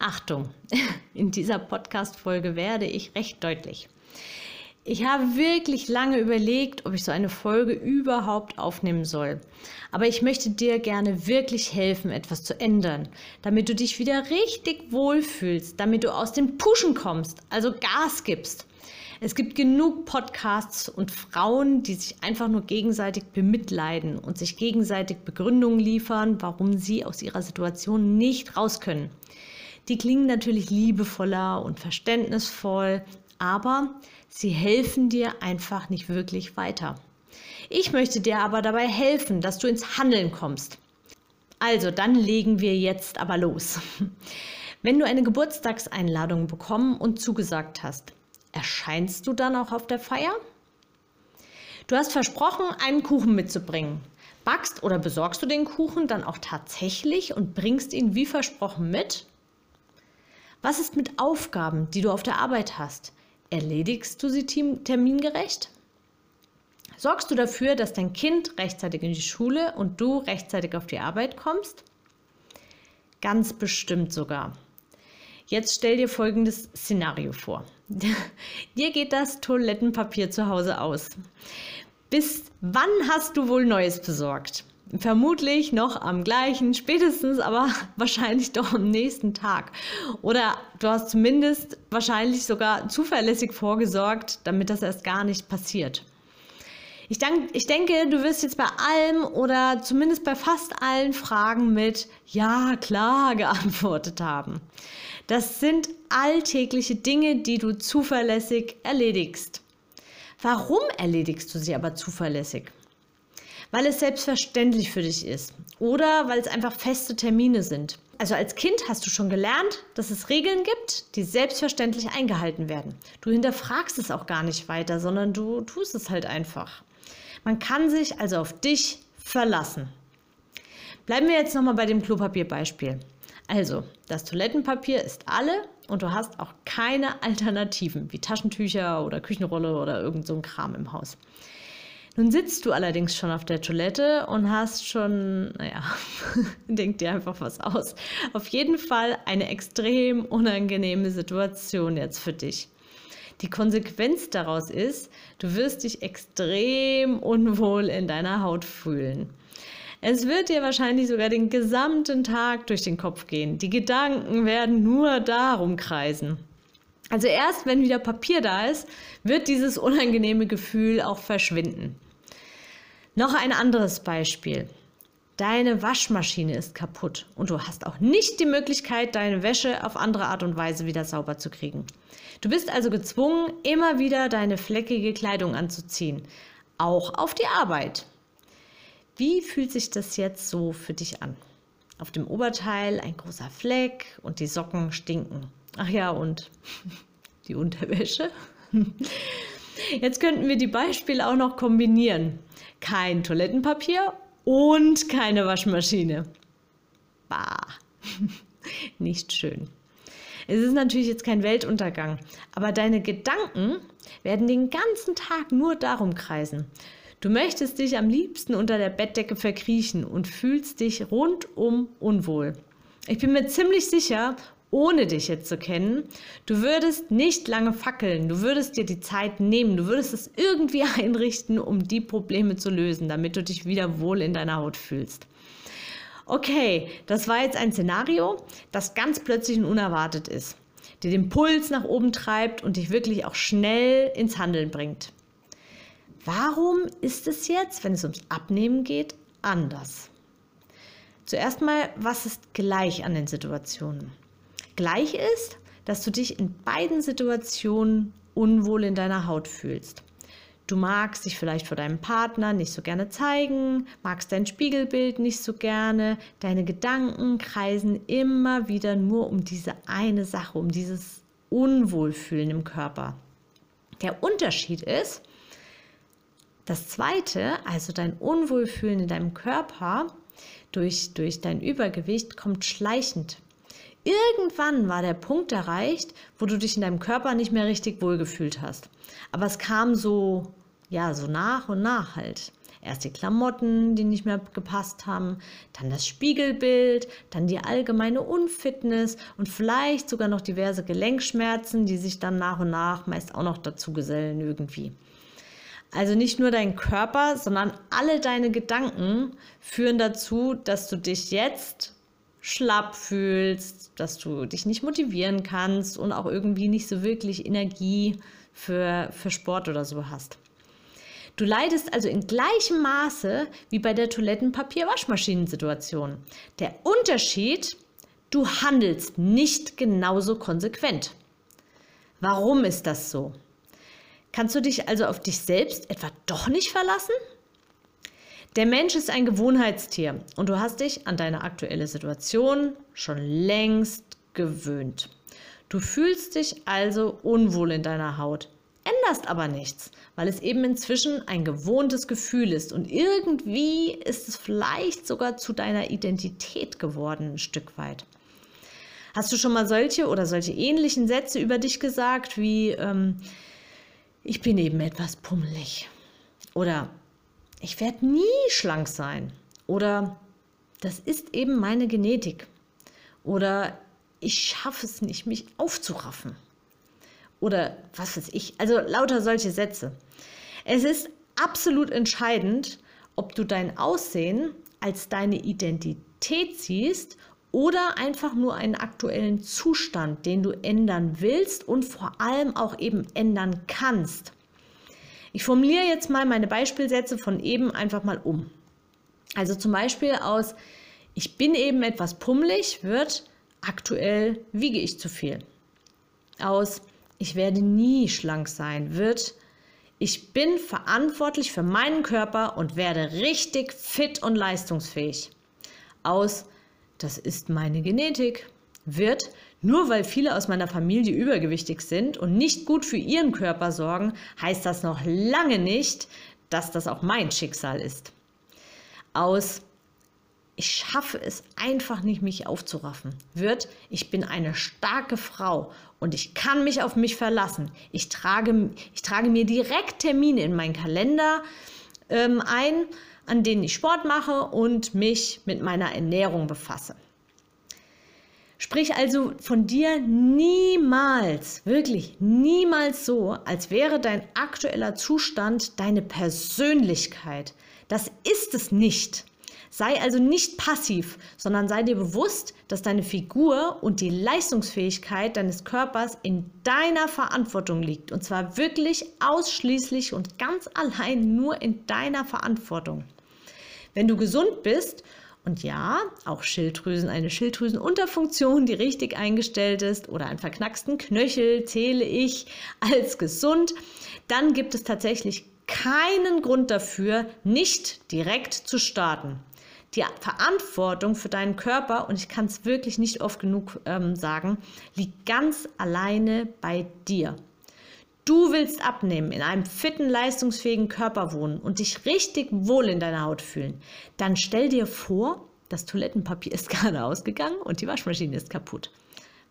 Achtung, in dieser Podcast-Folge werde ich recht deutlich. Ich habe wirklich lange überlegt, ob ich so eine Folge überhaupt aufnehmen soll. Aber ich möchte dir gerne wirklich helfen, etwas zu ändern, damit du dich wieder richtig wohlfühlst, damit du aus dem Pushen kommst, also Gas gibst. Es gibt genug Podcasts und Frauen, die sich einfach nur gegenseitig bemitleiden und sich gegenseitig Begründungen liefern, warum sie aus ihrer Situation nicht raus können. Die klingen natürlich liebevoller und verständnisvoll, aber sie helfen dir einfach nicht wirklich weiter. Ich möchte dir aber dabei helfen, dass du ins Handeln kommst. Also, dann legen wir jetzt aber los. Wenn du eine Geburtstagseinladung bekommen und zugesagt hast, erscheinst du dann auch auf der Feier? Du hast versprochen, einen Kuchen mitzubringen. Backst oder besorgst du den Kuchen dann auch tatsächlich und bringst ihn wie versprochen mit? Was ist mit Aufgaben, die du auf der Arbeit hast? Erledigst du sie termingerecht? Sorgst du dafür, dass dein Kind rechtzeitig in die Schule und du rechtzeitig auf die Arbeit kommst? Ganz bestimmt sogar. Jetzt stell dir folgendes Szenario vor. dir geht das Toilettenpapier zu Hause aus. Bis wann hast du wohl Neues besorgt? Vermutlich noch am gleichen, spätestens aber wahrscheinlich doch am nächsten Tag. Oder du hast zumindest wahrscheinlich sogar zuverlässig vorgesorgt, damit das erst gar nicht passiert. Ich, denk, ich denke, du wirst jetzt bei allem oder zumindest bei fast allen Fragen mit Ja, klar geantwortet haben. Das sind alltägliche Dinge, die du zuverlässig erledigst. Warum erledigst du sie aber zuverlässig? Weil es selbstverständlich für dich ist oder weil es einfach feste Termine sind. Also als Kind hast du schon gelernt, dass es Regeln gibt, die selbstverständlich eingehalten werden. Du hinterfragst es auch gar nicht weiter, sondern du tust es halt einfach. Man kann sich also auf dich verlassen. Bleiben wir jetzt nochmal bei dem Klopapierbeispiel. Also, das Toilettenpapier ist alle und du hast auch keine Alternativen wie Taschentücher oder Küchenrolle oder irgend so ein Kram im Haus. Nun sitzt du allerdings schon auf der Toilette und hast schon, naja, denk dir einfach was aus. Auf jeden Fall eine extrem unangenehme Situation jetzt für dich. Die Konsequenz daraus ist, du wirst dich extrem unwohl in deiner Haut fühlen. Es wird dir wahrscheinlich sogar den gesamten Tag durch den Kopf gehen. Die Gedanken werden nur darum kreisen. Also erst wenn wieder Papier da ist, wird dieses unangenehme Gefühl auch verschwinden. Noch ein anderes Beispiel. Deine Waschmaschine ist kaputt und du hast auch nicht die Möglichkeit, deine Wäsche auf andere Art und Weise wieder sauber zu kriegen. Du bist also gezwungen, immer wieder deine fleckige Kleidung anzuziehen, auch auf die Arbeit. Wie fühlt sich das jetzt so für dich an? Auf dem Oberteil ein großer Fleck und die Socken stinken. Ach ja, und die Unterwäsche. Jetzt könnten wir die Beispiele auch noch kombinieren. Kein Toilettenpapier und keine Waschmaschine. Bah, nicht schön. Es ist natürlich jetzt kein Weltuntergang, aber deine Gedanken werden den ganzen Tag nur darum kreisen. Du möchtest dich am liebsten unter der Bettdecke verkriechen und fühlst dich rundum unwohl. Ich bin mir ziemlich sicher, ohne dich jetzt zu kennen, du würdest nicht lange fackeln, du würdest dir die Zeit nehmen, du würdest es irgendwie einrichten, um die Probleme zu lösen, damit du dich wieder wohl in deiner Haut fühlst. Okay, das war jetzt ein Szenario, das ganz plötzlich und unerwartet ist, dir den Puls nach oben treibt und dich wirklich auch schnell ins Handeln bringt. Warum ist es jetzt, wenn es ums Abnehmen geht, anders? Zuerst mal, was ist gleich an den Situationen? Gleich ist, dass du dich in beiden Situationen unwohl in deiner Haut fühlst. Du magst dich vielleicht vor deinem Partner nicht so gerne zeigen, magst dein Spiegelbild nicht so gerne. Deine Gedanken kreisen immer wieder nur um diese eine Sache, um dieses Unwohlfühlen im Körper. Der Unterschied ist, das zweite, also dein Unwohlfühlen in deinem Körper durch, durch dein Übergewicht, kommt schleichend. Irgendwann war der Punkt erreicht, wo du dich in deinem Körper nicht mehr richtig wohlgefühlt hast. Aber es kam so, ja, so nach und nach halt. Erst die Klamotten, die nicht mehr gepasst haben, dann das Spiegelbild, dann die allgemeine Unfitness und vielleicht sogar noch diverse Gelenkschmerzen, die sich dann nach und nach meist auch noch dazu gesellen irgendwie. Also nicht nur dein Körper, sondern alle deine Gedanken führen dazu, dass du dich jetzt schlapp fühlst, dass du dich nicht motivieren kannst und auch irgendwie nicht so wirklich Energie für, für Sport oder so hast. Du leidest also in gleichem Maße wie bei der Toilettenpapier-Waschmaschinen-Situation. Der Unterschied, du handelst nicht genauso konsequent. Warum ist das so? Kannst du dich also auf dich selbst etwa doch nicht verlassen? Der Mensch ist ein Gewohnheitstier und du hast dich an deine aktuelle Situation schon längst gewöhnt. Du fühlst dich also unwohl in deiner Haut, änderst aber nichts, weil es eben inzwischen ein gewohntes Gefühl ist und irgendwie ist es vielleicht sogar zu deiner Identität geworden, ein Stück weit. Hast du schon mal solche oder solche ähnlichen Sätze über dich gesagt wie, ähm, ich bin eben etwas pummelig. Oder ich werde nie schlank sein. Oder das ist eben meine Genetik. Oder ich schaffe es nicht, mich aufzuraffen. Oder was weiß ich. Also lauter solche Sätze. Es ist absolut entscheidend, ob du dein Aussehen als deine Identität siehst oder einfach nur einen aktuellen Zustand, den du ändern willst und vor allem auch eben ändern kannst. Ich formuliere jetzt mal meine Beispielsätze von eben einfach mal um. Also zum Beispiel aus ich bin eben etwas pummelig wird aktuell wiege ich zu viel. Aus ich werde nie schlank sein wird ich bin verantwortlich für meinen Körper und werde richtig fit und leistungsfähig. Aus das ist meine Genetik, wird, nur weil viele aus meiner Familie übergewichtig sind und nicht gut für ihren Körper sorgen, heißt das noch lange nicht, dass das auch mein Schicksal ist. Aus ich schaffe es einfach nicht, mich aufzuraffen, wird, ich bin eine starke Frau und ich kann mich auf mich verlassen. Ich trage, ich trage mir direkt Termine in meinen Kalender ähm, ein, an denen ich Sport mache und mich mit meiner Ernährung befasse. Sprich also von dir niemals, wirklich niemals so, als wäre dein aktueller Zustand deine Persönlichkeit. Das ist es nicht. Sei also nicht passiv, sondern sei dir bewusst, dass deine Figur und die Leistungsfähigkeit deines Körpers in deiner Verantwortung liegt. Und zwar wirklich ausschließlich und ganz allein nur in deiner Verantwortung. Wenn du gesund bist und ja, auch Schilddrüsen, eine Schilddrüsenunterfunktion, die richtig eingestellt ist oder einen verknacksten Knöchel zähle ich als gesund, dann gibt es tatsächlich keinen Grund dafür, nicht direkt zu starten. Die Verantwortung für deinen Körper, und ich kann es wirklich nicht oft genug ähm, sagen, liegt ganz alleine bei dir. Du willst abnehmen, in einem fitten, leistungsfähigen Körper wohnen und dich richtig wohl in deiner Haut fühlen. Dann stell dir vor, das Toilettenpapier ist gerade ausgegangen und die Waschmaschine ist kaputt.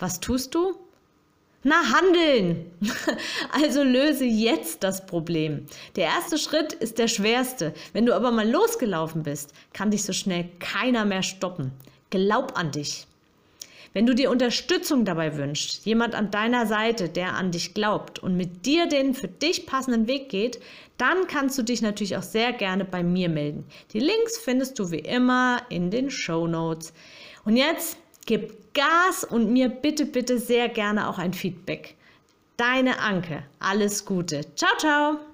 Was tust du? Na, handeln! Also löse jetzt das Problem. Der erste Schritt ist der schwerste. Wenn du aber mal losgelaufen bist, kann dich so schnell keiner mehr stoppen. Glaub an dich. Wenn du dir Unterstützung dabei wünschst, jemand an deiner Seite, der an dich glaubt und mit dir den für dich passenden Weg geht, dann kannst du dich natürlich auch sehr gerne bei mir melden. Die Links findest du wie immer in den Show Notes. Und jetzt Gib Gas und mir bitte, bitte sehr gerne auch ein Feedback. Deine Anke, alles Gute. Ciao, ciao.